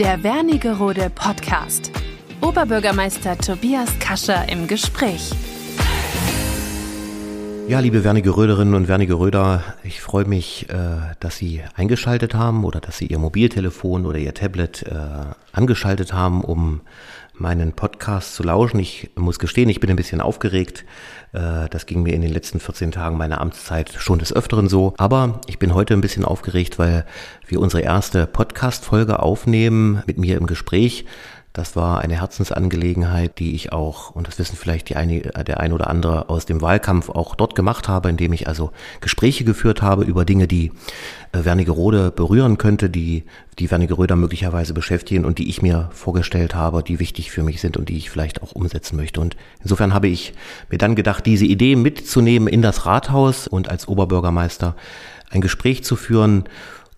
Der Wernigerode Podcast. Oberbürgermeister Tobias Kascher im Gespräch. Ja, liebe Wernigeröderinnen und Wernigeröder, ich freue mich, äh, dass Sie eingeschaltet haben oder dass Sie Ihr Mobiltelefon oder Ihr Tablet äh, angeschaltet haben, um meinen Podcast zu lauschen. Ich muss gestehen, ich bin ein bisschen aufgeregt. Äh, das ging mir in den letzten 14 Tagen meiner Amtszeit schon des Öfteren so. Aber ich bin heute ein bisschen aufgeregt, weil wir unsere erste Podcast-Folge aufnehmen mit mir im Gespräch. Das war eine Herzensangelegenheit, die ich auch, und das wissen vielleicht die eine, der ein oder andere aus dem Wahlkampf auch dort gemacht habe, indem ich also Gespräche geführt habe über Dinge, die äh, Wernigerode berühren könnte, die die Wernigeröder möglicherweise beschäftigen und die ich mir vorgestellt habe, die wichtig für mich sind und die ich vielleicht auch umsetzen möchte. Und insofern habe ich mir dann gedacht, diese Idee mitzunehmen in das Rathaus und als Oberbürgermeister ein Gespräch zu führen,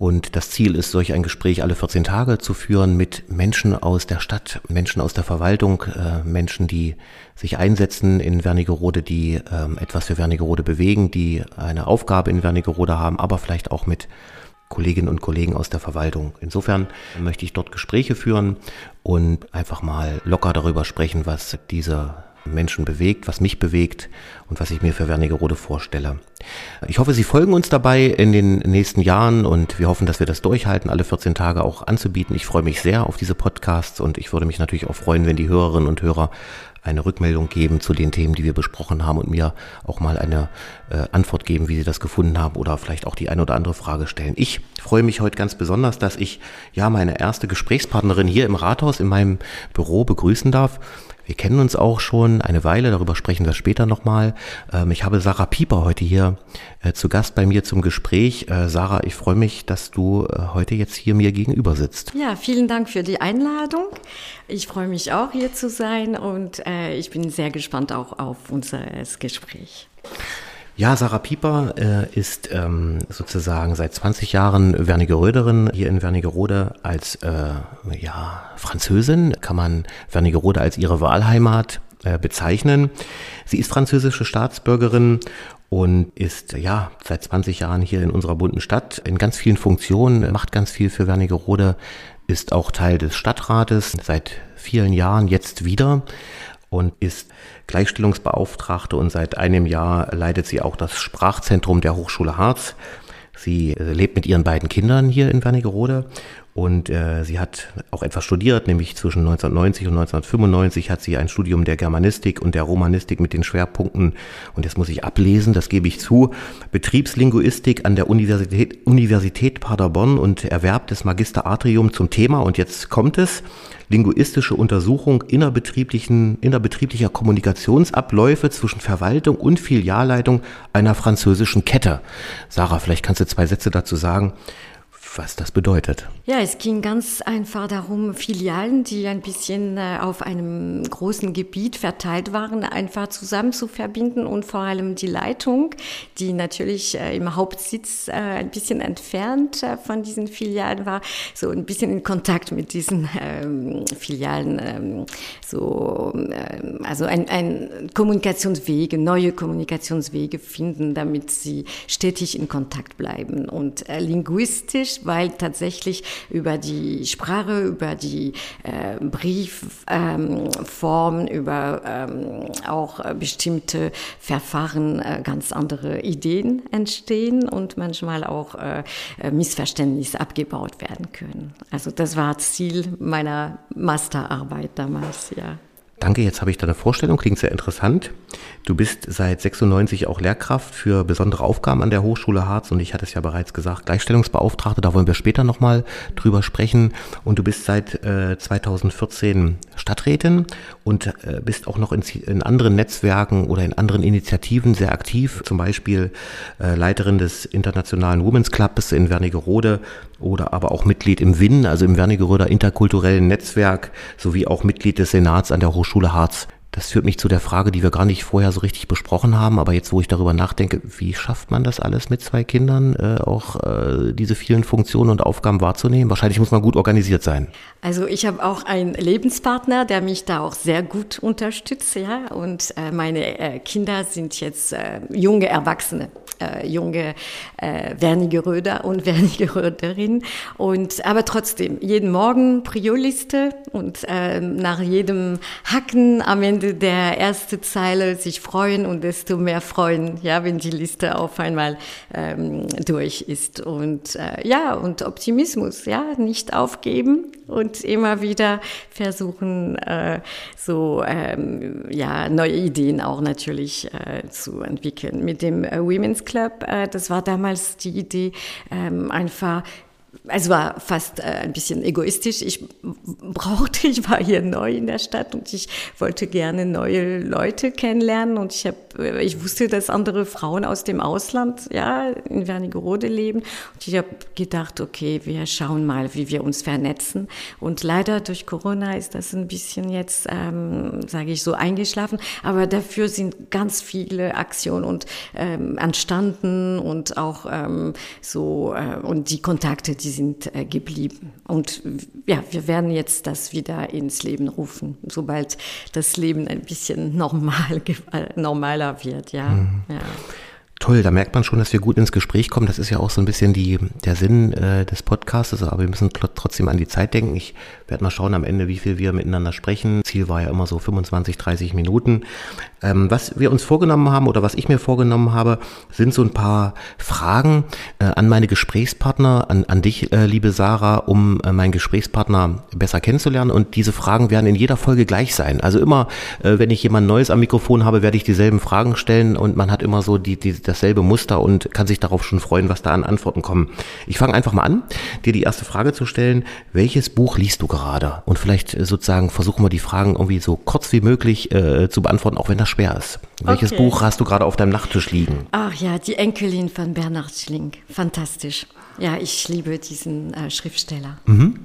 und das Ziel ist, solch ein Gespräch alle 14 Tage zu führen mit Menschen aus der Stadt, Menschen aus der Verwaltung, äh, Menschen, die sich einsetzen in Wernigerode, die äh, etwas für Wernigerode bewegen, die eine Aufgabe in Wernigerode haben, aber vielleicht auch mit Kolleginnen und Kollegen aus der Verwaltung. Insofern möchte ich dort Gespräche führen und einfach mal locker darüber sprechen, was diese Menschen bewegt, was mich bewegt und was ich mir für Wernigerode vorstelle. Ich hoffe, Sie folgen uns dabei in den nächsten Jahren und wir hoffen, dass wir das durchhalten, alle 14 Tage auch anzubieten. Ich freue mich sehr auf diese Podcasts und ich würde mich natürlich auch freuen, wenn die Hörerinnen und Hörer eine Rückmeldung geben zu den Themen, die wir besprochen haben und mir auch mal eine äh, Antwort geben, wie sie das gefunden haben oder vielleicht auch die eine oder andere Frage stellen. Ich freue mich heute ganz besonders, dass ich ja meine erste Gesprächspartnerin hier im Rathaus in meinem Büro begrüßen darf. Wir kennen uns auch schon eine Weile, darüber sprechen wir später nochmal. Ähm, ich habe Sarah Pieper heute hier äh, zu Gast bei mir zum Gespräch. Äh, Sarah, ich freue mich, dass du äh, heute jetzt hier mir gegenüber sitzt. Ja, vielen Dank für die Einladung. Ich freue mich auch hier zu sein und äh, ich bin sehr gespannt auch auf unser Gespräch. Ja, Sarah Pieper äh, ist ähm, sozusagen seit 20 Jahren Wernigeröderin hier in Wernigerode als äh, ja, Französin. Kann man Wernigerode als ihre Wahlheimat äh, bezeichnen. Sie ist französische Staatsbürgerin und ist ja seit 20 Jahren hier in unserer bunten Stadt in ganz vielen Funktionen, macht ganz viel für Wernigerode, ist auch Teil des Stadtrates seit vielen Jahren jetzt wieder und ist Gleichstellungsbeauftragte. Und seit einem Jahr leitet sie auch das Sprachzentrum der Hochschule Harz. Sie äh, lebt mit ihren beiden Kindern hier in Wernigerode. Und äh, sie hat auch etwas studiert, nämlich zwischen 1990 und 1995 hat sie ein Studium der Germanistik und der Romanistik mit den Schwerpunkten, und jetzt muss ich ablesen, das gebe ich zu, Betriebslinguistik an der Universität, Universität Paderborn und Erwerb des Magister Atrium zum Thema, und jetzt kommt es, linguistische Untersuchung innerbetrieblichen, innerbetrieblicher Kommunikationsabläufe zwischen Verwaltung und Filialleitung einer französischen Kette. Sarah, vielleicht kannst du zwei Sätze dazu sagen, was das bedeutet. Ja, es ging ganz einfach darum, Filialen, die ein bisschen äh, auf einem großen Gebiet verteilt waren, einfach zusammen zu verbinden und vor allem die Leitung, die natürlich äh, im Hauptsitz äh, ein bisschen entfernt von diesen Filialen war, so ein bisschen in Kontakt mit diesen ähm, Filialen, ähm, so, ähm, also ein, ein Kommunikationswege, neue Kommunikationswege finden, damit sie stetig in Kontakt bleiben und linguistisch weil tatsächlich über die Sprache, über die äh, Briefform, ähm, über ähm, auch äh, bestimmte Verfahren äh, ganz andere Ideen entstehen und manchmal auch äh, äh, Missverständnisse abgebaut werden können. Also das war Ziel meiner Masterarbeit damals, ja. Danke, jetzt habe ich deine Vorstellung, klingt sehr interessant. Du bist seit 96 auch Lehrkraft für besondere Aufgaben an der Hochschule Harz und ich hatte es ja bereits gesagt, Gleichstellungsbeauftragte, da wollen wir später nochmal drüber sprechen. Und du bist seit äh, 2014 Stadträtin und äh, bist auch noch in, in, anderen Netzwerken oder in anderen Initiativen sehr aktiv, zum Beispiel äh, Leiterin des Internationalen Women's Clubs in Wernigerode oder aber auch Mitglied im WIN, also im Wernigeröder interkulturellen Netzwerk, sowie auch Mitglied des Senats an der Hochschule Harz. das führt mich zu der Frage, die wir gar nicht vorher so richtig besprochen haben, aber jetzt, wo ich darüber nachdenke, wie schafft man das alles mit zwei Kindern, äh, auch äh, diese vielen Funktionen und Aufgaben wahrzunehmen? Wahrscheinlich muss man gut organisiert sein. Also ich habe auch einen Lebenspartner, der mich da auch sehr gut unterstützt, ja. Und äh, meine äh, Kinder sind jetzt äh, junge Erwachsene, äh, junge äh, Wernigeröder und Wernigeröderin. Und aber trotzdem jeden Morgen Prioliste und äh, nach jedem Hacken am Ende der erste Zeile sich freuen und desto mehr freuen, ja, wenn die Liste auf einmal ähm, durch ist. Und äh, ja, und Optimismus, ja, nicht aufgeben und immer wieder versuchen, äh, so ähm, ja, neue Ideen auch natürlich äh, zu entwickeln. Mit dem äh, Women's Club, äh, das war damals die Idee, ähm, einfach es war fast äh, ein bisschen egoistisch. Ich brauchte, ich war hier neu in der Stadt und ich wollte gerne neue Leute kennenlernen. Und ich habe, äh, ich wusste, dass andere Frauen aus dem Ausland, ja, in Wernigerode leben. Und ich habe gedacht, okay, wir schauen mal, wie wir uns vernetzen. Und leider durch Corona ist das ein bisschen jetzt, ähm, sage ich so, eingeschlafen, aber dafür sind ganz viele Aktionen und ähm, entstanden und auch ähm, so äh, und die Kontakte, die sind äh, geblieben. Und ja, wir werden jetzt das wieder ins Leben rufen, sobald das Leben ein bisschen normal, äh, normaler wird. Ja. Mhm. ja. Toll, da merkt man schon, dass wir gut ins Gespräch kommen. Das ist ja auch so ein bisschen die, der Sinn äh, des Podcasts, aber wir müssen trotzdem an die Zeit denken. Ich werde mal schauen am Ende, wie viel wir miteinander sprechen. Ziel war ja immer so 25, 30 Minuten. Ähm, was wir uns vorgenommen haben oder was ich mir vorgenommen habe, sind so ein paar Fragen äh, an meine Gesprächspartner, an, an dich, äh, liebe Sarah, um äh, meinen Gesprächspartner besser kennenzulernen. Und diese Fragen werden in jeder Folge gleich sein. Also immer, äh, wenn ich jemand Neues am Mikrofon habe, werde ich dieselben Fragen stellen und man hat immer so die, die, dasselbe Muster und kann sich darauf schon freuen, was da an Antworten kommen. Ich fange einfach mal an, dir die erste Frage zu stellen. Welches Buch liest du gerade? Und vielleicht äh, sozusagen versuchen wir die Fragen irgendwie so kurz wie möglich äh, zu beantworten, auch wenn das schwer ist. Welches okay. Buch hast du gerade auf deinem Nachttisch liegen? Ach ja, die Enkelin von Bernhard Schling. Fantastisch. Ja, ich liebe diesen äh, Schriftsteller. Mhm.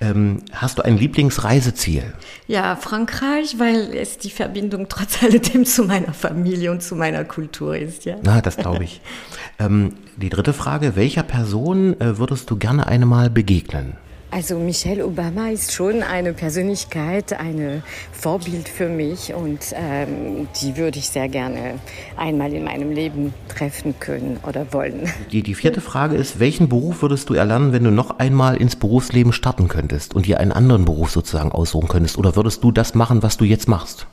Ähm, hast du ein Lieblingsreiseziel? Ja, Frankreich, weil es die Verbindung trotz alledem zu meiner Familie und zu meiner Kultur ist. Ja, Na, das glaube ich. ähm, die dritte Frage: Welcher Person äh, würdest du gerne einmal begegnen? Also Michelle Obama ist schon eine Persönlichkeit, ein Vorbild für mich und ähm, die würde ich sehr gerne einmal in meinem Leben treffen können oder wollen. Die, die vierte Frage ist, welchen Beruf würdest du erlernen, wenn du noch einmal ins Berufsleben starten könntest und dir einen anderen Beruf sozusagen aussuchen könntest? Oder würdest du das machen, was du jetzt machst?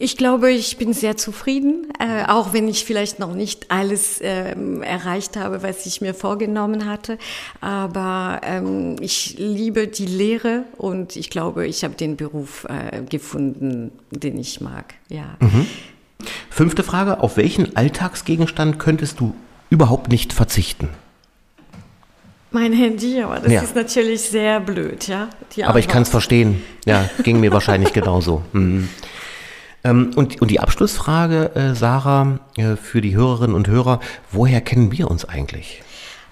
Ich glaube, ich bin sehr zufrieden, äh, auch wenn ich vielleicht noch nicht alles ähm, erreicht habe, was ich mir vorgenommen hatte. Aber ähm, ich liebe die Lehre und ich glaube, ich habe den Beruf äh, gefunden, den ich mag. Ja. Mhm. Fünfte Frage: Auf welchen Alltagsgegenstand könntest du überhaupt nicht verzichten? Mein Handy, aber das ja. ist natürlich sehr blöd, ja. aber ich kann es verstehen. Ja, ging mir wahrscheinlich genauso. Mhm. Ähm, und, und die Abschlussfrage, äh, Sarah, äh, für die Hörerinnen und Hörer, woher kennen wir uns eigentlich?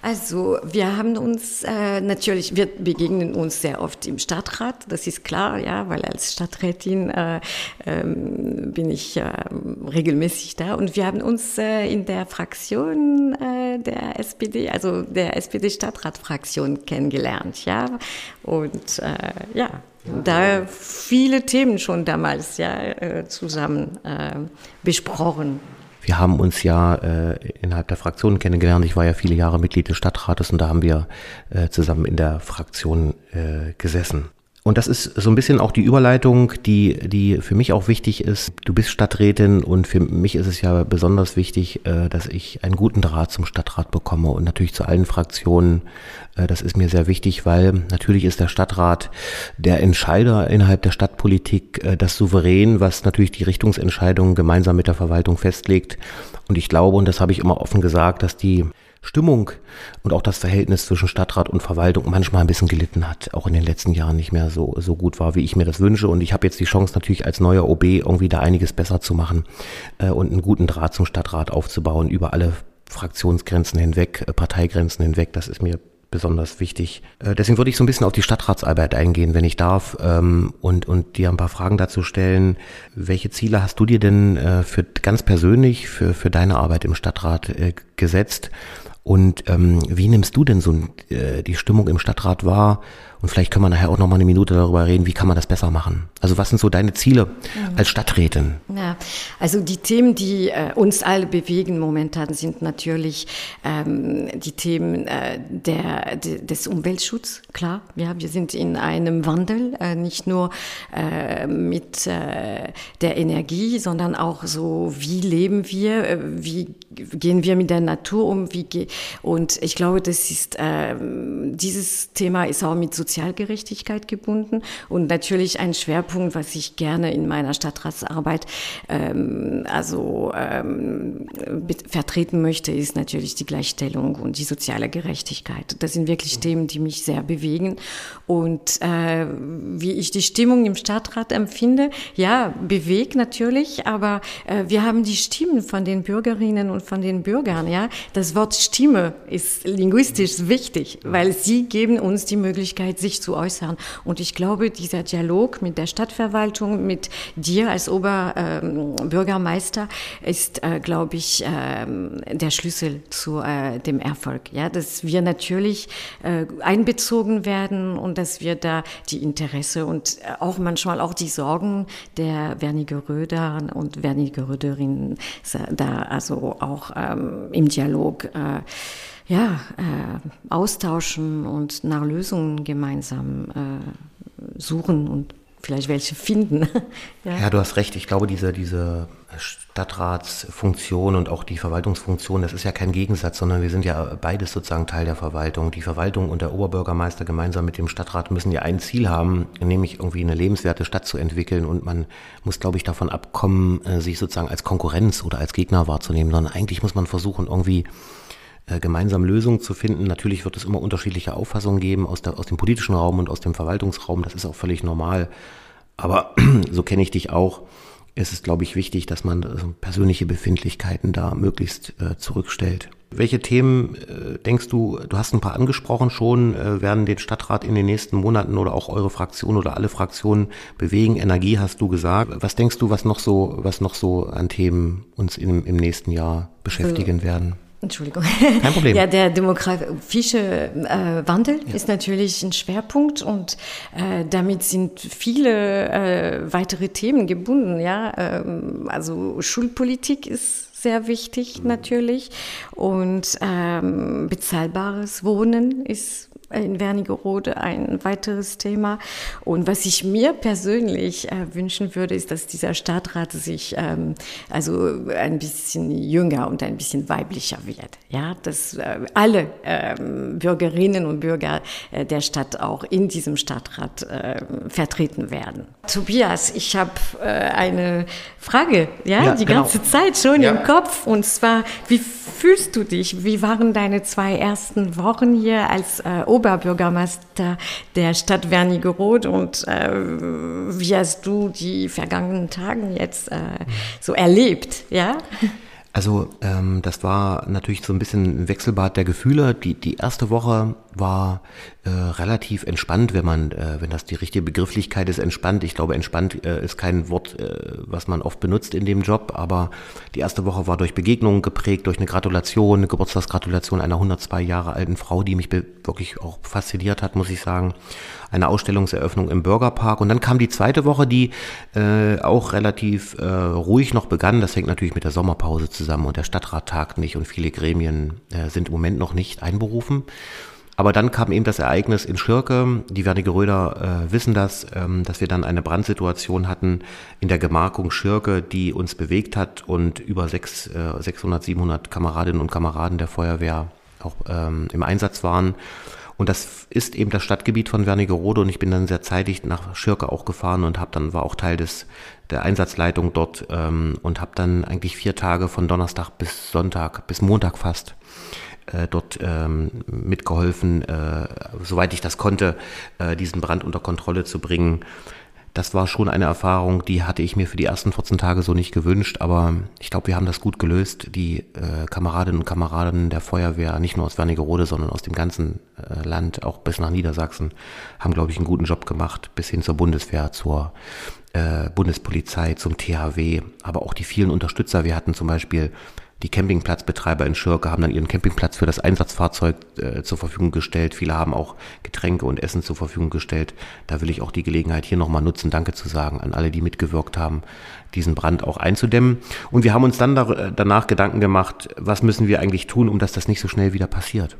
Also wir haben uns äh, natürlich, wir begegnen uns sehr oft im Stadtrat, das ist klar, ja, weil als Stadträtin äh, ähm, bin ich äh, regelmäßig da und wir haben uns äh, in der Fraktion äh, der SPD, also der SPD-Stadtratfraktion kennengelernt, ja, und äh, ja, da viele Themen schon damals ja, zusammen besprochen. Wir haben uns ja äh, innerhalb der Fraktion kennengelernt. Ich war ja viele Jahre Mitglied des Stadtrates und da haben wir äh, zusammen in der Fraktion äh, gesessen. Und das ist so ein bisschen auch die Überleitung, die, die für mich auch wichtig ist. Du bist Stadträtin und für mich ist es ja besonders wichtig, äh, dass ich einen guten Draht zum Stadtrat bekomme und natürlich zu allen Fraktionen. Äh, das ist mir sehr wichtig, weil natürlich ist der Stadtrat der Entscheider innerhalb der Stadtpolitik, äh, das Souverän, was natürlich die Richtungsentscheidungen gemeinsam mit der Verwaltung festlegt. Und ich glaube, und das habe ich immer offen gesagt, dass die Stimmung und auch das Verhältnis zwischen Stadtrat und Verwaltung manchmal ein bisschen gelitten hat, auch in den letzten Jahren nicht mehr so, so gut war, wie ich mir das wünsche. Und ich habe jetzt die Chance natürlich als neuer OB irgendwie da einiges besser zu machen äh, und einen guten Draht zum Stadtrat aufzubauen über alle Fraktionsgrenzen hinweg, äh, Parteigrenzen hinweg. Das ist mir besonders wichtig. Äh, deswegen würde ich so ein bisschen auf die Stadtratsarbeit eingehen, wenn ich darf, ähm, und, und dir ein paar Fragen dazu stellen. Welche Ziele hast du dir denn äh, für ganz persönlich für, für deine Arbeit im Stadtrat äh, gesetzt? Und ähm, wie nimmst du denn so äh, die Stimmung im Stadtrat wahr? Und vielleicht können wir nachher auch noch mal eine Minute darüber reden, wie kann man das besser machen. Also was sind so deine Ziele mhm. als Stadträtin? Ja, also die Themen, die äh, uns alle bewegen momentan, sind natürlich ähm, die Themen äh, der, de, des Umweltschutzes. Klar, ja, wir sind in einem Wandel, äh, nicht nur äh, mit äh, der Energie, sondern auch so, wie leben wir, äh, wie gehen wir mit der Natur um, wie und ich glaube, das ist ähm, dieses Thema ist auch mit Sozialgerechtigkeit gebunden und natürlich ein Schwerpunkt, was ich gerne in meiner Stadtratsarbeit ähm, also ähm, vertreten möchte, ist natürlich die Gleichstellung und die soziale Gerechtigkeit. Das sind wirklich Themen, die mich sehr bewegen und äh, wie ich die Stimmung im Stadtrat empfinde, ja, bewegt natürlich, aber äh, wir haben die Stimmen von den Bürgerinnen und von den Bürgern, ja. Das Wort Stimme ist linguistisch wichtig, weil sie geben uns die Möglichkeit, Möglichkeit, sich zu äußern. Und ich glaube, dieser Dialog mit der Stadtverwaltung, mit dir als Oberbürgermeister ähm, ist, äh, glaube ich, äh, der Schlüssel zu äh, dem Erfolg. Ja, dass wir natürlich äh, einbezogen werden und dass wir da die Interesse und auch manchmal auch die Sorgen der Wernigeröder und Wernigeröderinnen da also auch ähm, im Dialog ja, äh, austauschen und nach Lösungen gemeinsam äh, suchen und vielleicht welche finden. ja. ja. du hast recht. Ich glaube, diese, diese Stadtratsfunktion und auch die Verwaltungsfunktion, das ist ja kein Gegensatz, sondern wir sind ja beides sozusagen Teil der Verwaltung. Die Verwaltung und der Oberbürgermeister gemeinsam mit dem Stadtrat müssen ja ein Ziel haben, nämlich irgendwie eine lebenswerte Stadt zu entwickeln und man muss, glaube ich, davon abkommen, äh, sich sozusagen als Konkurrenz oder als Gegner wahrzunehmen, sondern eigentlich muss man versuchen, irgendwie äh, gemeinsam Lösungen zu finden. Natürlich wird es immer unterschiedliche Auffassungen geben aus, der, aus dem politischen Raum und aus dem Verwaltungsraum. Das ist auch völlig normal. Aber so kenne ich dich auch. Es ist, glaube ich, wichtig, dass man persönliche Befindlichkeiten da möglichst äh, zurückstellt. Welche Themen äh, denkst du, du hast ein paar angesprochen schon, äh, werden den Stadtrat in den nächsten Monaten oder auch eure Fraktion oder alle Fraktionen bewegen? Energie hast du gesagt. Was denkst du, was noch so, was noch so an Themen uns im, im nächsten Jahr beschäftigen werden? Entschuldigung. Kein Problem. Ja, der demografische äh, Wandel ja. ist natürlich ein Schwerpunkt und äh, damit sind viele äh, weitere Themen gebunden. Ja, ähm, also Schulpolitik ist sehr wichtig mhm. natürlich und ähm, bezahlbares Wohnen ist in Wernigerode ein weiteres Thema. Und was ich mir persönlich äh, wünschen würde, ist, dass dieser Stadtrat sich ähm, also ein bisschen jünger und ein bisschen weiblicher wird. Ja, dass äh, alle ähm, Bürgerinnen und Bürger äh, der Stadt auch in diesem Stadtrat äh, vertreten werden. Tobias, ich habe äh, eine Frage, ja, ja die genau. ganze Zeit schon ja. im Kopf. Und zwar, wie fühlst du dich? Wie waren deine zwei ersten Wochen hier als äh, Oberbürgermeister der Stadt Wernigerode und äh, wie hast du die vergangenen Tage jetzt äh, so erlebt? Ja? Also ähm, das war natürlich so ein bisschen ein Wechselbad der Gefühle. Die, die erste Woche war äh, relativ entspannt, wenn man, äh, wenn das die richtige Begrifflichkeit ist, entspannt. Ich glaube, entspannt äh, ist kein Wort, äh, was man oft benutzt in dem Job, aber die erste Woche war durch Begegnungen geprägt, durch eine Gratulation, eine Geburtstagsgratulation einer 102 Jahre alten Frau, die mich wirklich auch fasziniert hat, muss ich sagen. Eine Ausstellungseröffnung im Bürgerpark. Und dann kam die zweite Woche, die äh, auch relativ äh, ruhig noch begann. Das hängt natürlich mit der Sommerpause zusammen und der Stadtrat tagt nicht und viele Gremien äh, sind im Moment noch nicht einberufen. Aber dann kam eben das Ereignis in Schirke. Die Wernigeröder äh, wissen das, ähm, dass wir dann eine Brandsituation hatten in der Gemarkung Schirke, die uns bewegt hat und über sechs, äh, 600, 700 Kameradinnen und Kameraden der Feuerwehr auch ähm, im Einsatz waren. Und das ist eben das Stadtgebiet von Wernigerode und ich bin dann sehr zeitig nach Schirke auch gefahren und habe dann war auch Teil des der Einsatzleitung dort ähm, und habe dann eigentlich vier Tage von Donnerstag bis Sonntag bis Montag fast äh, dort ähm, mitgeholfen, äh, soweit ich das konnte, äh, diesen Brand unter Kontrolle zu bringen. das war schon eine Erfahrung, die hatte ich mir für die ersten 14 Tage so nicht gewünscht, aber ich glaube, wir haben das gut gelöst. Die äh, Kameradinnen und Kameraden der Feuerwehr, nicht nur aus Wernigerode, sondern aus dem ganzen äh, Land, auch bis nach Niedersachsen, haben, glaube ich, einen guten Job gemacht, bis hin zur Bundeswehr, zur äh, Bundespolizei, zum THW, aber auch die vielen Unterstützer. Wir hatten zum Beispiel die Campingplatzbetreiber in Schirke haben dann ihren Campingplatz für das Einsatzfahrzeug äh, zur Verfügung gestellt. Viele haben auch Getränke und Essen zur Verfügung gestellt. Da will ich auch die Gelegenheit hier nochmal nutzen, Danke zu sagen an alle, die mitgewirkt haben, diesen Brand auch einzudämmen. Und wir haben uns dann da, äh, danach Gedanken gemacht, was müssen wir eigentlich tun, um dass das nicht so schnell wieder passiert.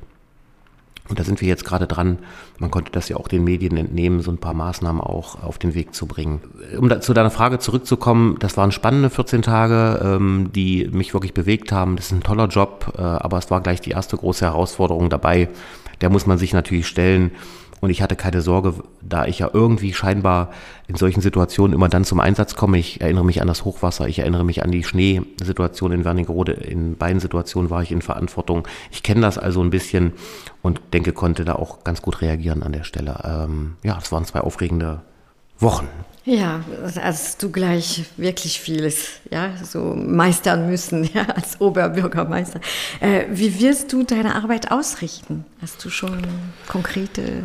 Und da sind wir jetzt gerade dran, man konnte das ja auch den Medien entnehmen, so ein paar Maßnahmen auch auf den Weg zu bringen. Um da, zu deiner Frage zurückzukommen, das waren spannende 14 Tage, ähm, die mich wirklich bewegt haben. Das ist ein toller Job, äh, aber es war gleich die erste große Herausforderung dabei. Der muss man sich natürlich stellen. Und ich hatte keine Sorge, da ich ja irgendwie scheinbar in solchen Situationen immer dann zum Einsatz komme. Ich erinnere mich an das Hochwasser, ich erinnere mich an die Schneesituation in Wernigerode. In beiden Situationen war ich in Verantwortung. Ich kenne das also ein bisschen und denke, konnte da auch ganz gut reagieren an der Stelle. Ähm, ja, es waren zwei aufregende Wochen. Ja, hast du gleich wirklich vieles, ja, so meistern müssen, ja, als Oberbürgermeister. Äh, wie wirst du deine Arbeit ausrichten? Hast du schon konkrete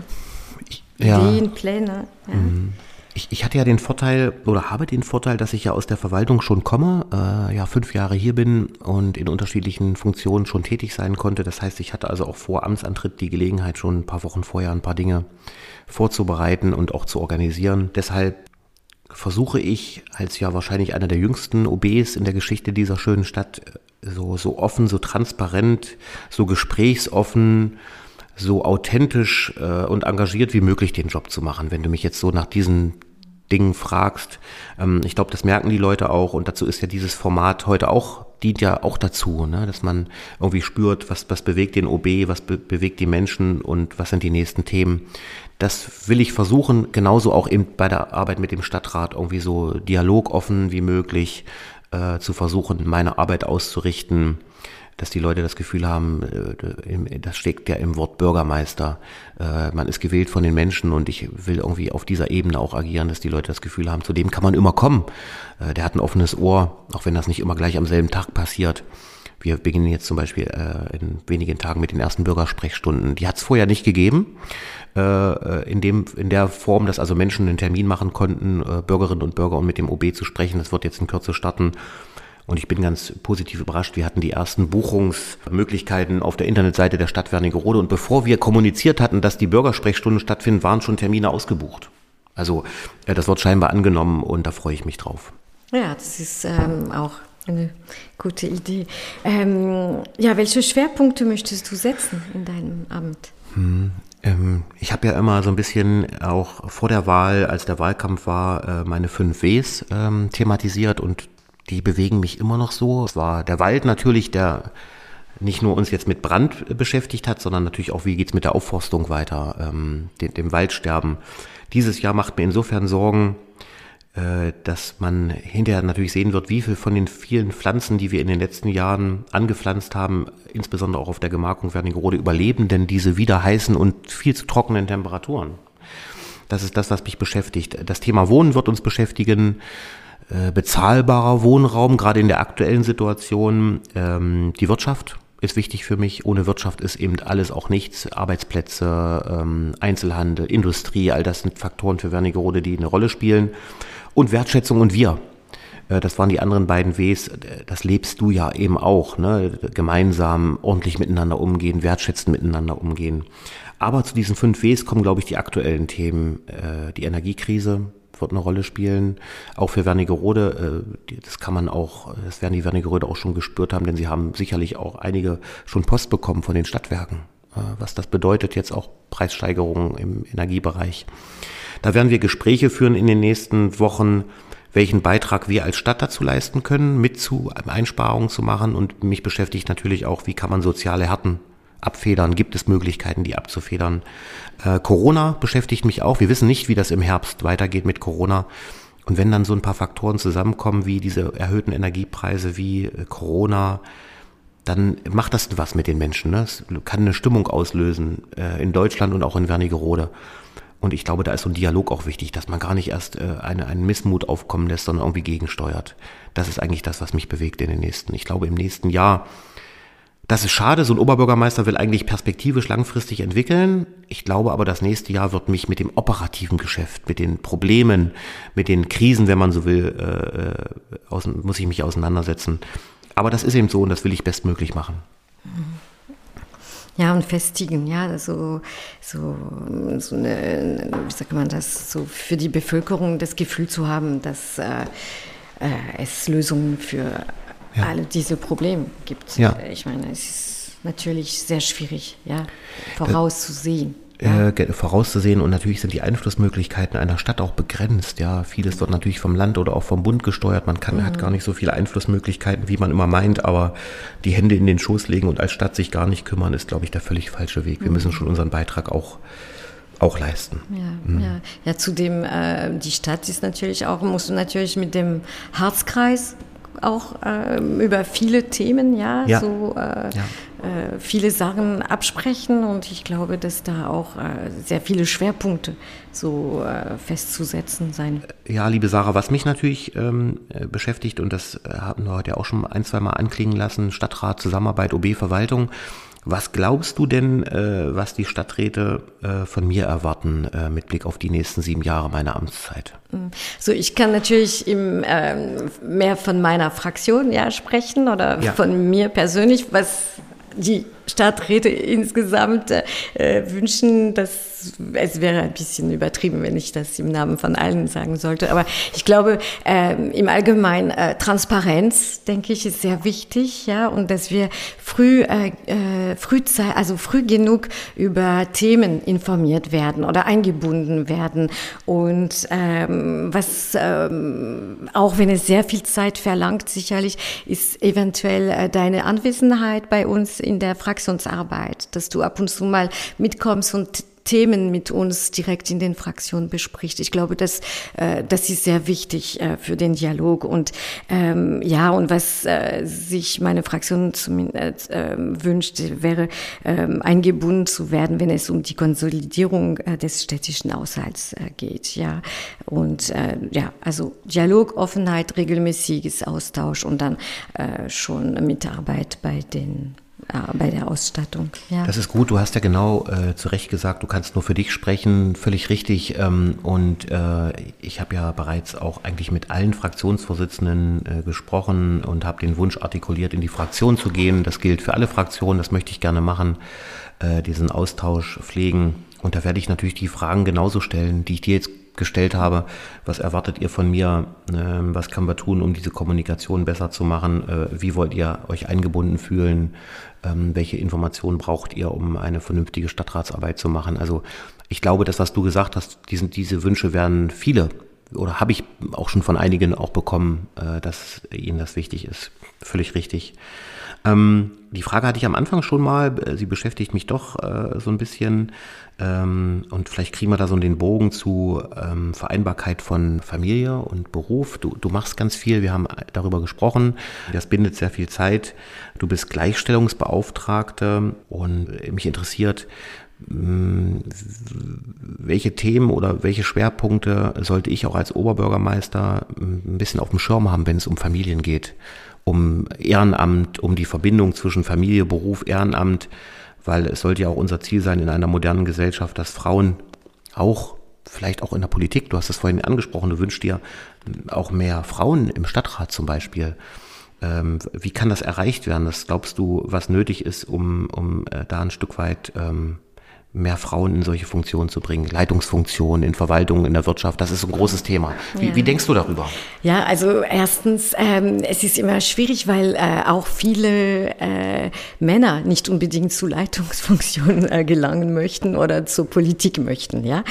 ja. Ideen, Pläne? Ja. Mhm. Ich, ich, hatte ja den Vorteil oder habe den Vorteil, dass ich ja aus der Verwaltung schon komme, äh, ja fünf Jahre hier bin und in unterschiedlichen Funktionen schon tätig sein konnte. Das heißt, ich hatte also auch vor Amtsantritt die Gelegenheit, schon ein paar Wochen vorher ein paar Dinge vorzubereiten und auch zu organisieren. Deshalb versuche ich als ja wahrscheinlich einer der jüngsten OBs in der Geschichte dieser schönen Stadt so, so offen, so transparent, so gesprächsoffen, so authentisch äh, und engagiert wie möglich den Job zu machen. Wenn du mich jetzt so nach diesen Dingen fragst, ähm, ich glaube, das merken die Leute auch und dazu ist ja dieses Format heute auch dient ja auch dazu, ne, dass man irgendwie spürt, was, was bewegt den OB, was be bewegt die Menschen und was sind die nächsten Themen. Das will ich versuchen, genauso auch eben bei der Arbeit mit dem Stadtrat irgendwie so dialogoffen wie möglich äh, zu versuchen, meine Arbeit auszurichten, dass die Leute das Gefühl haben, äh, das steckt ja im Wort Bürgermeister. Äh, man ist gewählt von den Menschen und ich will irgendwie auf dieser Ebene auch agieren, dass die Leute das Gefühl haben, zu dem kann man immer kommen. Äh, der hat ein offenes Ohr, auch wenn das nicht immer gleich am selben Tag passiert. Wir beginnen jetzt zum Beispiel äh, in wenigen Tagen mit den ersten Bürgersprechstunden. Die hat es vorher nicht gegeben, äh, in, dem, in der Form, dass also Menschen einen Termin machen konnten, äh, Bürgerinnen und Bürger, um mit dem OB zu sprechen. Das wird jetzt in Kürze starten. Und ich bin ganz positiv überrascht. Wir hatten die ersten Buchungsmöglichkeiten auf der Internetseite der Stadt Wernigerode. Und bevor wir kommuniziert hatten, dass die Bürgersprechstunden stattfinden, waren schon Termine ausgebucht. Also äh, das wird scheinbar angenommen und da freue ich mich drauf. Ja, das ist ähm, auch eine gute Idee. Ähm, ja, welche Schwerpunkte möchtest du setzen in deinem Amt? Hm, ähm, ich habe ja immer so ein bisschen auch vor der Wahl, als der Wahlkampf war, äh, meine fünf Ws ähm, thematisiert und die bewegen mich immer noch so. Es war der Wald natürlich, der nicht nur uns jetzt mit Brand beschäftigt hat, sondern natürlich auch, wie geht's mit der Aufforstung weiter, ähm, dem, dem Waldsterben. Dieses Jahr macht mir insofern Sorgen, äh, dass man hinterher natürlich sehen wird, wie viel von den vielen Pflanzen, die wir in den letzten Jahren angepflanzt haben, insbesondere auch auf der Gemarkung Wernigerode, überleben denn diese wieder heißen und viel zu trockenen Temperaturen. Das ist das, was mich beschäftigt. Das Thema Wohnen wird uns beschäftigen. Äh, bezahlbarer Wohnraum, gerade in der aktuellen Situation. Ähm, die Wirtschaft ist wichtig für mich. Ohne Wirtschaft ist eben alles auch nichts. Arbeitsplätze, ähm, Einzelhandel, Industrie, all das sind Faktoren für Wernigerode, die eine Rolle spielen und Wertschätzung und wir. Äh, das waren die anderen beiden Ws. Das lebst du ja eben auch. Ne? Gemeinsam ordentlich miteinander umgehen, wertschätzend miteinander umgehen. Aber zu diesen fünf Ws kommen, glaube ich, die aktuellen Themen. Äh, die Energiekrise wird eine Rolle spielen. Auch für Wernigerode, äh, das kann man auch, das werden die Wernigerode auch schon gespürt haben, denn sie haben sicherlich auch einige schon Post bekommen von den Stadtwerken. Was das bedeutet jetzt auch Preissteigerungen im Energiebereich. Da werden wir Gespräche führen in den nächsten Wochen, welchen Beitrag wir als Stadt dazu leisten können, mit zu Einsparungen zu machen. Und mich beschäftigt natürlich auch, wie kann man soziale Härten abfedern? Gibt es Möglichkeiten, die abzufedern? Äh, Corona beschäftigt mich auch. Wir wissen nicht, wie das im Herbst weitergeht mit Corona. Und wenn dann so ein paar Faktoren zusammenkommen, wie diese erhöhten Energiepreise, wie äh, Corona, dann macht das was mit den Menschen. Ne? Es kann eine Stimmung auslösen äh, in Deutschland und auch in Wernigerode. Und ich glaube, da ist so ein Dialog auch wichtig, dass man gar nicht erst äh, eine, einen Missmut aufkommen lässt, sondern irgendwie gegensteuert. Das ist eigentlich das, was mich bewegt in den nächsten. Ich glaube, im nächsten Jahr, das ist schade, so ein Oberbürgermeister will eigentlich perspektivisch langfristig entwickeln. Ich glaube aber, das nächste Jahr wird mich mit dem operativen Geschäft, mit den Problemen, mit den Krisen, wenn man so will, äh, aus, muss ich mich auseinandersetzen. Aber das ist eben so und das will ich bestmöglich machen. Ja, und festigen, ja, so, so, so eine, wie sagt man das, so für die Bevölkerung das Gefühl zu haben, dass äh, äh, es Lösungen für ja. alle diese Probleme gibt. Ja. Ich meine, es ist natürlich sehr schwierig, ja, vorauszusehen äh, vorauszusehen. Und natürlich sind die Einflussmöglichkeiten einer Stadt auch begrenzt. Ja, vieles wird natürlich vom Land oder auch vom Bund gesteuert. Man kann, mhm. hat gar nicht so viele Einflussmöglichkeiten, wie man immer meint. Aber die Hände in den Schoß legen und als Stadt sich gar nicht kümmern, ist, glaube ich, der völlig falsche Weg. Wir mhm. müssen schon unseren Beitrag auch auch leisten. Ja, mhm. ja. ja zudem, äh, die Stadt ist natürlich auch, muss natürlich mit dem Harzkreis auch äh, über viele Themen, ja, ja. so äh, ja. Äh, viele Sachen absprechen und ich glaube, dass da auch äh, sehr viele Schwerpunkte so äh, festzusetzen sein. Ja, liebe Sarah, was mich natürlich ähm, beschäftigt und das haben wir heute auch schon ein, zwei Mal anklingen lassen, Stadtrat, Zusammenarbeit, OB, Verwaltung. Was glaubst du denn, äh, was die Stadträte äh, von mir erwarten äh, mit Blick auf die nächsten sieben Jahre meiner Amtszeit? So, ich kann natürlich im, ähm, mehr von meiner Fraktion ja sprechen oder ja. von mir persönlich, was die Stadträte insgesamt äh, wünschen, dass es wäre ein bisschen übertrieben, wenn ich das im Namen von allen sagen sollte. Aber ich glaube, äh, im Allgemeinen äh, Transparenz, denke ich, ist sehr wichtig, ja, und dass wir früh, äh, äh frühzeit, also früh genug über Themen informiert werden oder eingebunden werden. Und ähm, was ähm, auch wenn es sehr viel Zeit verlangt, sicherlich ist eventuell äh, deine Anwesenheit bei uns in der Fraktionsarbeit, dass du ab und zu mal mitkommst und Themen mit uns direkt in den Fraktionen bespricht. Ich glaube, das, äh, das ist sehr wichtig äh, für den Dialog. Und ähm, ja, und was äh, sich meine Fraktion zumindest äh, wünscht, wäre ähm, eingebunden zu werden, wenn es um die Konsolidierung äh, des städtischen Haushalts äh, geht. Ja, und äh, ja, also Dialog, Offenheit, regelmäßiges Austausch und dann äh, schon Mitarbeit bei den bei der Ausstattung. Ja. Das ist gut. Du hast ja genau äh, zu Recht gesagt, du kannst nur für dich sprechen, völlig richtig. Ähm, und äh, ich habe ja bereits auch eigentlich mit allen Fraktionsvorsitzenden äh, gesprochen und habe den Wunsch artikuliert, in die Fraktion zu gehen. Das gilt für alle Fraktionen. Das möchte ich gerne machen, äh, diesen Austausch pflegen. Und da werde ich natürlich die Fragen genauso stellen, die ich dir jetzt gestellt habe. Was erwartet ihr von mir? Ähm, was können wir tun, um diese Kommunikation besser zu machen? Äh, wie wollt ihr euch eingebunden fühlen? Ähm, welche Informationen braucht ihr, um eine vernünftige Stadtratsarbeit zu machen? Also ich glaube, das, was du gesagt hast, diese, diese Wünsche werden viele oder habe ich auch schon von einigen auch bekommen, äh, dass ihnen das wichtig ist. Völlig richtig. Ähm, die Frage hatte ich am Anfang schon mal, äh, sie beschäftigt mich doch äh, so ein bisschen ähm, und vielleicht kriegen wir da so den Bogen zu ähm, Vereinbarkeit von Familie und Beruf. Du, du machst ganz viel, wir haben darüber gesprochen, das bindet sehr viel Zeit. Du bist Gleichstellungsbeauftragte und mich interessiert, hm, welche Themen oder welche Schwerpunkte sollte ich auch als Oberbürgermeister hm, ein bisschen auf dem Schirm haben, wenn es um Familien geht? Um Ehrenamt, um die Verbindung zwischen Familie, Beruf, Ehrenamt, weil es sollte ja auch unser Ziel sein in einer modernen Gesellschaft, dass Frauen auch, vielleicht auch in der Politik, du hast es vorhin angesprochen, du wünschst dir auch mehr Frauen im Stadtrat zum Beispiel. Ähm, wie kann das erreicht werden? Das glaubst du, was nötig ist, um, um äh, da ein Stück weit ähm, mehr Frauen in solche Funktionen zu bringen, Leitungsfunktionen in Verwaltung, in der Wirtschaft, das ist ein großes Thema. Wie, ja. wie denkst du darüber? Ja, also erstens, ähm, es ist immer schwierig, weil äh, auch viele äh, Männer nicht unbedingt zu Leitungsfunktionen äh, gelangen möchten oder zur Politik möchten, ja.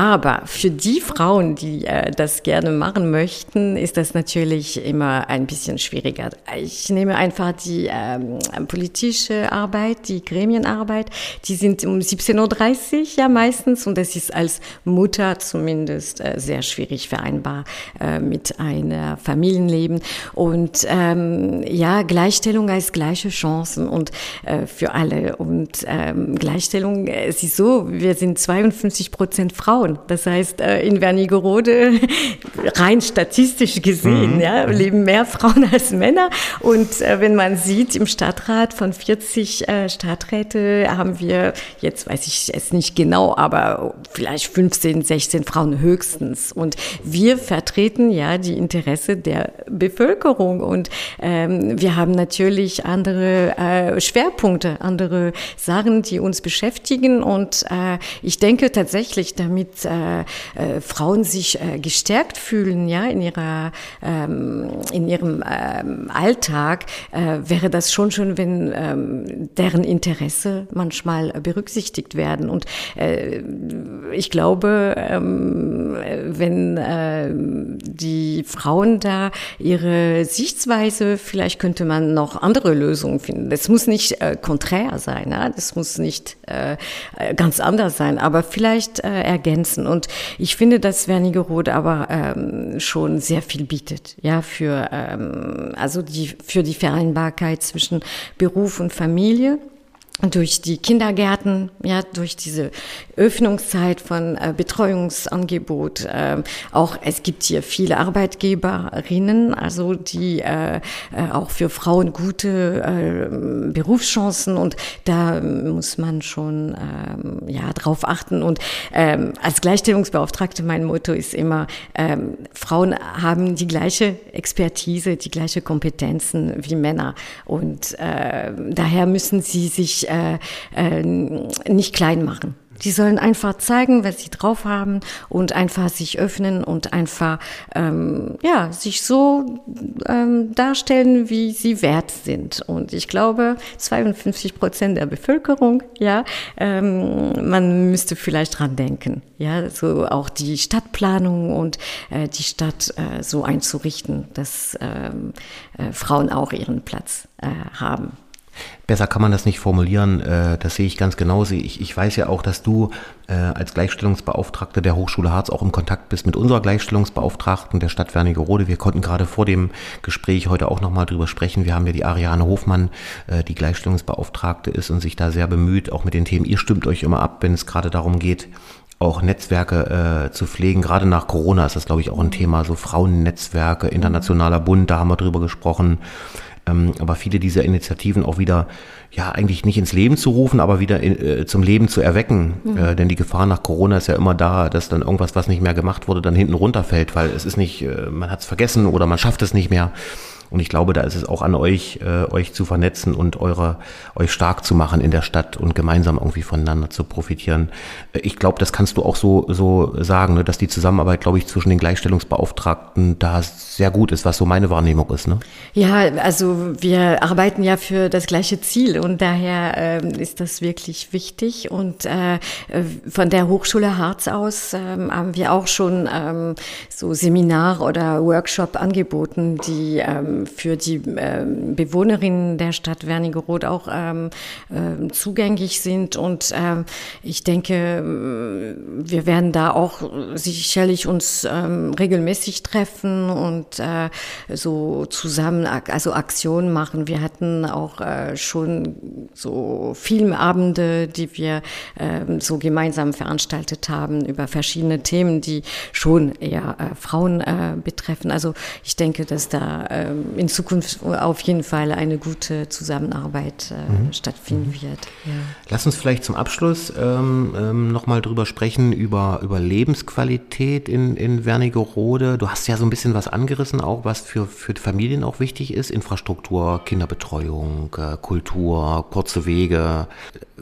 Aber für die Frauen, die äh, das gerne machen möchten, ist das natürlich immer ein bisschen schwieriger. Ich nehme einfach die ähm, politische Arbeit, die Gremienarbeit, die sind um 17.30 Uhr ja meistens und das ist als Mutter zumindest äh, sehr schwierig vereinbar äh, mit einem Familienleben. Und ähm, ja, Gleichstellung heißt gleiche Chancen und äh, für alle. Und ähm, Gleichstellung, es ist so, wir sind 52 Prozent Frauen Frauen. Das heißt, äh, in Wernigerode, rein statistisch gesehen, mhm. ja, leben mehr Frauen als Männer. Und äh, wenn man sieht, im Stadtrat von 40 äh, Stadträte haben wir, jetzt weiß ich es nicht genau, aber vielleicht 15, 16 Frauen höchstens. Und wir vertreten ja die Interesse der Bevölkerung. Und ähm, wir haben natürlich andere äh, Schwerpunkte, andere Sachen, die uns beschäftigen. Und äh, ich denke tatsächlich, damit äh, äh, Frauen sich äh, gestärkt fühlen, ja, in ihrer, ähm, in ihrem ähm, Alltag, äh, wäre das schon schön, wenn ähm, deren Interesse manchmal berücksichtigt werden. Und äh, ich glaube, ähm, wenn äh, die Frauen da ihre Sichtweise, vielleicht könnte man noch andere Lösungen finden. Das muss nicht äh, konträr sein, ja? das muss nicht äh, ganz anders sein, aber vielleicht äh, ergänzen. Und ich finde, dass Wernigerode aber ähm, schon sehr viel bietet, ja, für, ähm, also die, für die Vereinbarkeit zwischen Beruf und Familie durch die Kindergärten, ja, durch diese Öffnungszeit von äh, Betreuungsangebot. Äh, auch es gibt hier viele Arbeitgeberinnen, also die äh, äh, auch für Frauen gute äh, Berufschancen und da muss man schon ähm, ja drauf achten. Und ähm, als Gleichstellungsbeauftragte mein Motto ist immer: ähm, Frauen haben die gleiche Expertise, die gleiche Kompetenzen wie Männer und äh, daher müssen sie sich äh, äh, nicht klein machen. Die sollen einfach zeigen, was sie drauf haben und einfach sich öffnen und einfach ähm, ja sich so ähm, darstellen, wie sie wert sind. Und ich glaube, 52 Prozent der Bevölkerung, ja, ähm, man müsste vielleicht dran denken, ja, so auch die Stadtplanung und äh, die Stadt äh, so einzurichten, dass ähm, äh, Frauen auch ihren Platz äh, haben. Besser kann man das nicht formulieren, äh, das sehe ich ganz genauso. Ich, ich weiß ja auch, dass du äh, als Gleichstellungsbeauftragte der Hochschule Harz auch im Kontakt bist mit unserer Gleichstellungsbeauftragten der Stadt Wernigerode. Wir konnten gerade vor dem Gespräch heute auch nochmal drüber sprechen. Wir haben ja die Ariane Hofmann, äh, die Gleichstellungsbeauftragte ist und sich da sehr bemüht, auch mit den Themen. Ihr stimmt euch immer ab, wenn es gerade darum geht, auch Netzwerke äh, zu pflegen. Gerade nach Corona ist das, glaube ich, auch ein Thema. So Frauennetzwerke, internationaler Bund, da haben wir drüber gesprochen ähm, aber viele dieser Initiativen auch wieder, ja, eigentlich nicht ins Leben zu rufen, aber wieder in, äh, zum Leben zu erwecken. Mhm. Äh, denn die Gefahr nach Corona ist ja immer da, dass dann irgendwas, was nicht mehr gemacht wurde, dann hinten runterfällt, weil es ist nicht, äh, man hat es vergessen oder man schafft es nicht mehr. Und ich glaube, da ist es auch an euch, äh, euch zu vernetzen und eure, euch stark zu machen in der Stadt und gemeinsam irgendwie voneinander zu profitieren. Äh, ich glaube, das kannst du auch so, so sagen, ne, dass die Zusammenarbeit, glaube ich, zwischen den Gleichstellungsbeauftragten da sehr gut ist, was so meine Wahrnehmung ist. Ne? Ja, also wir arbeiten ja für das gleiche Ziel und daher äh, ist das wirklich wichtig. Und äh, von der Hochschule Harz aus äh, haben wir auch schon ähm, so Seminar oder Workshop angeboten, die ähm, für die äh, Bewohnerinnen der Stadt Wernigerode auch ähm, äh, zugänglich sind. Und ich denke, äh, wir werden da auch sicherlich uns ähm, regelmäßig treffen und äh, so zusammen, also Aktionen machen. Wir hatten auch äh, schon so Filmabende, die wir so gemeinsam veranstaltet haben über verschiedene Themen, die schon eher Frauen betreffen. Also ich denke, dass da ähm, in Zukunft auf jeden Fall eine gute Zusammenarbeit äh, mhm. stattfinden mhm. wird. Ja. Lass uns vielleicht zum Abschluss ähm, ähm, nochmal drüber sprechen, über, über Lebensqualität in, in Wernigerode. Du hast ja so ein bisschen was angerissen, auch was für, für Familien auch wichtig ist. Infrastruktur, Kinderbetreuung, äh, Kultur, kurze Wege.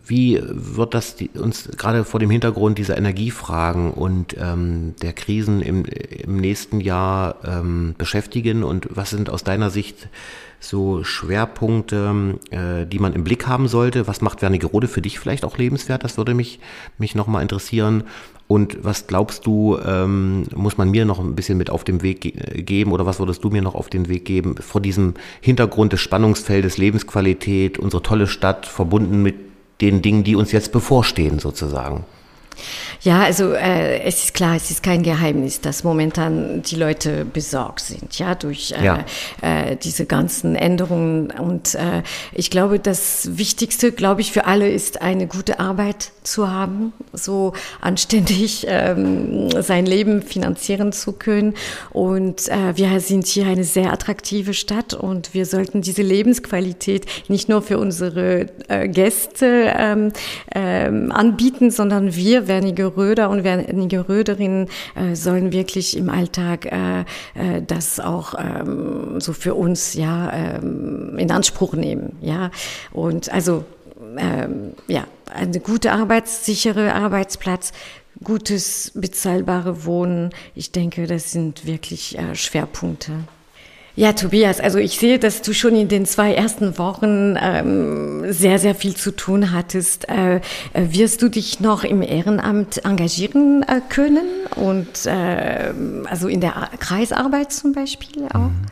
Wie wird das die, uns gerade vor dem Hintergrund dieser Energiefragen und ähm, der Krisen im, im nächsten Jahr ähm, beschäftigen und was sind aus deiner Sicht so Schwerpunkte, äh, die man im Blick haben sollte? Was macht Wernigerode für dich vielleicht auch lebenswert? Das würde mich, mich nochmal interessieren. Und was glaubst du, ähm, muss man mir noch ein bisschen mit auf den Weg ge geben oder was würdest du mir noch auf den Weg geben vor diesem Hintergrund des Spannungsfeldes Lebensqualität, unsere tolle Stadt verbunden mit den Dingen, die uns jetzt bevorstehen sozusagen? Ja, also äh, es ist klar, es ist kein Geheimnis, dass momentan die Leute besorgt sind, ja, durch äh, ja. Äh, diese ganzen Änderungen. Und äh, ich glaube, das Wichtigste, glaube ich, für alle ist eine gute Arbeit zu haben, so anständig ähm, sein Leben finanzieren zu können. Und äh, wir sind hier eine sehr attraktive Stadt und wir sollten diese Lebensqualität nicht nur für unsere äh, Gäste ähm, ähm, anbieten, sondern wir, wernige Röder und wernige Röderinnen, äh, sollen wirklich im Alltag äh, äh, das auch ähm, so für uns ja ähm, in Anspruch nehmen. Ja, und also ähm, ja, eine gute arbeitssichere Arbeitsplatz, gutes bezahlbare Wohnen. Ich denke, das sind wirklich äh, Schwerpunkte. Ja, Tobias, also ich sehe, dass du schon in den zwei ersten Wochen ähm, sehr, sehr viel zu tun hattest. Äh, äh wirst du dich noch im Ehrenamt engagieren äh, können und äh, also in der Kreisarbeit zum Beispiel auch? Mhm.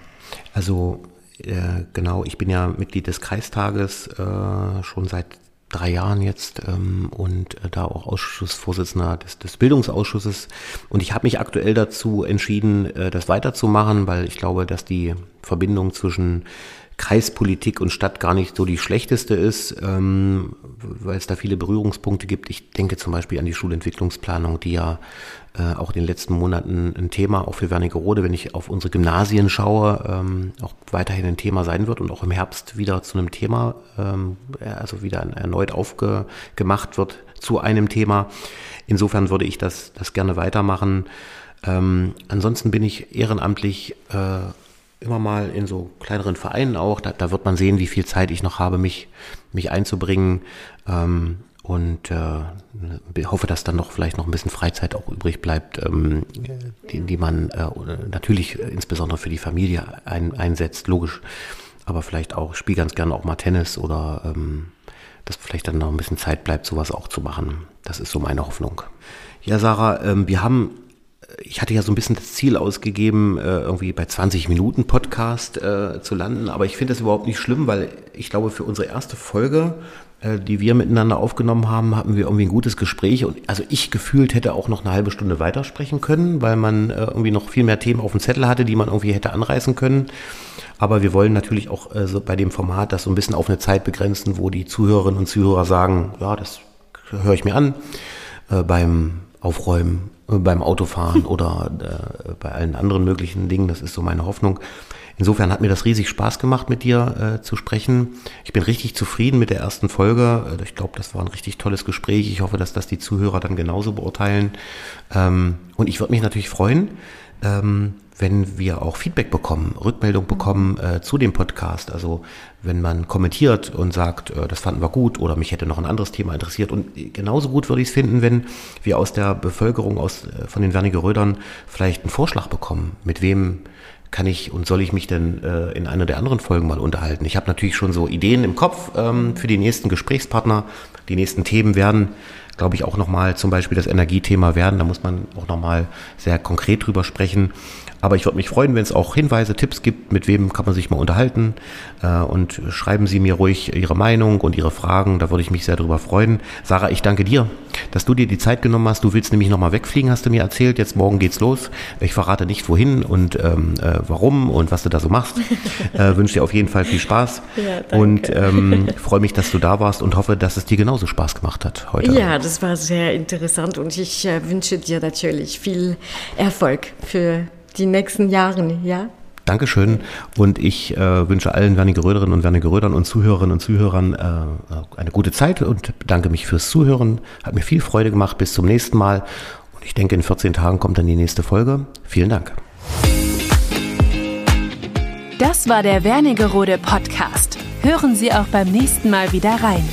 Also äh, genau, ich bin ja Mitglied des Kreistages äh, schon seit drei Jahren jetzt ähm, und äh, da auch Ausschussvorsitzender des, des Bildungsausschusses. Und ich habe mich aktuell dazu entschieden, äh, das weiterzumachen, weil ich glaube, dass die Verbindung zwischen Kreispolitik und Stadt gar nicht so die schlechteste ist, ähm, weil es da viele Berührungspunkte gibt. Ich denke zum Beispiel an die Schulentwicklungsplanung, die ja äh, auch in den letzten Monaten ein Thema auch für Wernigerode, wenn ich auf unsere Gymnasien schaue, ähm, auch weiterhin ein Thema sein wird und auch im Herbst wieder zu einem Thema, ähm, also wieder erneut aufgemacht wird zu einem Thema. Insofern würde ich das, das gerne weitermachen. Ähm, ansonsten bin ich ehrenamtlich äh, immer mal in so kleineren Vereinen auch. Da, da, wird man sehen, wie viel Zeit ich noch habe, mich, mich einzubringen. Ähm, und äh, hoffe, dass dann noch vielleicht noch ein bisschen Freizeit auch übrig bleibt, ähm, die, die man äh, natürlich insbesondere für die Familie ein, einsetzt, logisch. Aber vielleicht auch, ich spiele ganz gerne auch mal Tennis oder ähm, dass vielleicht dann noch ein bisschen Zeit bleibt, sowas auch zu machen. Das ist so meine Hoffnung. Ja, Sarah, ähm, wir haben ich hatte ja so ein bisschen das Ziel ausgegeben, äh, irgendwie bei 20 Minuten Podcast äh, zu landen, aber ich finde das überhaupt nicht schlimm, weil ich glaube, für unsere erste Folge, äh, die wir miteinander aufgenommen haben, hatten wir irgendwie ein gutes Gespräch und also ich gefühlt hätte auch noch eine halbe Stunde weitersprechen können, weil man irgendwie noch viel mehr Themen auf dem Zettel hatte, die man irgendwie hätte anreißen können. Aber wir wollen natürlich auch so bei dem Format das so ein bisschen auf eine Zeit begrenzen, wo die Zuhörerinnen und Zuhörer sagen, ja, das höre ich mir an. beim Aufräumen beim Autofahren oder äh, bei allen anderen möglichen Dingen. Das ist so meine Hoffnung. Insofern hat mir das riesig Spaß gemacht, mit dir äh, zu sprechen. Ich bin richtig zufrieden mit der ersten Folge. Äh, ich glaube, das war ein richtig tolles Gespräch. Ich hoffe, dass das die Zuhörer dann genauso beurteilen. Ähm, und ich würde mich natürlich freuen, ähm, wenn wir auch Feedback bekommen, Rückmeldung bekommen äh, zu dem Podcast. Also wenn man kommentiert und sagt, äh, das fanden wir gut oder mich hätte noch ein anderes Thema interessiert. Und genauso gut würde ich es finden, wenn wir aus der Bevölkerung, aus, äh, von den Wernigerödern vielleicht einen Vorschlag bekommen, mit wem kann ich und soll ich mich denn äh, in einer der anderen Folgen mal unterhalten? Ich habe natürlich schon so Ideen im Kopf ähm, für die nächsten Gesprächspartner. Die nächsten Themen werden glaube ich, auch nochmal zum Beispiel das Energiethema werden. Da muss man auch nochmal sehr konkret drüber sprechen. Aber ich würde mich freuen, wenn es auch Hinweise, Tipps gibt, mit wem kann man sich mal unterhalten. Äh, und schreiben Sie mir ruhig Ihre Meinung und Ihre Fragen. Da würde ich mich sehr drüber freuen. Sarah, ich danke dir, dass du dir die Zeit genommen hast. Du willst nämlich nochmal wegfliegen, hast du mir erzählt. Jetzt morgen geht's los. Ich verrate nicht wohin und ähm, äh, warum und was du da so machst. äh, wünsche dir auf jeden Fall viel Spaß. Ja, und ähm, freue mich, dass du da warst und hoffe, dass es dir genauso Spaß gemacht hat heute. Ja, das war sehr interessant und ich äh, wünsche dir natürlich viel Erfolg für die nächsten Jahre, ja? Dankeschön und ich äh, wünsche allen Wernigeröderinnen und Wernigerödern und Zuhörerinnen und Zuhörern äh, eine gute Zeit und bedanke mich fürs Zuhören. Hat mir viel Freude gemacht. Bis zum nächsten Mal. Und ich denke, in 14 Tagen kommt dann die nächste Folge. Vielen Dank. Das war der Wernigerode Podcast. Hören Sie auch beim nächsten Mal wieder rein.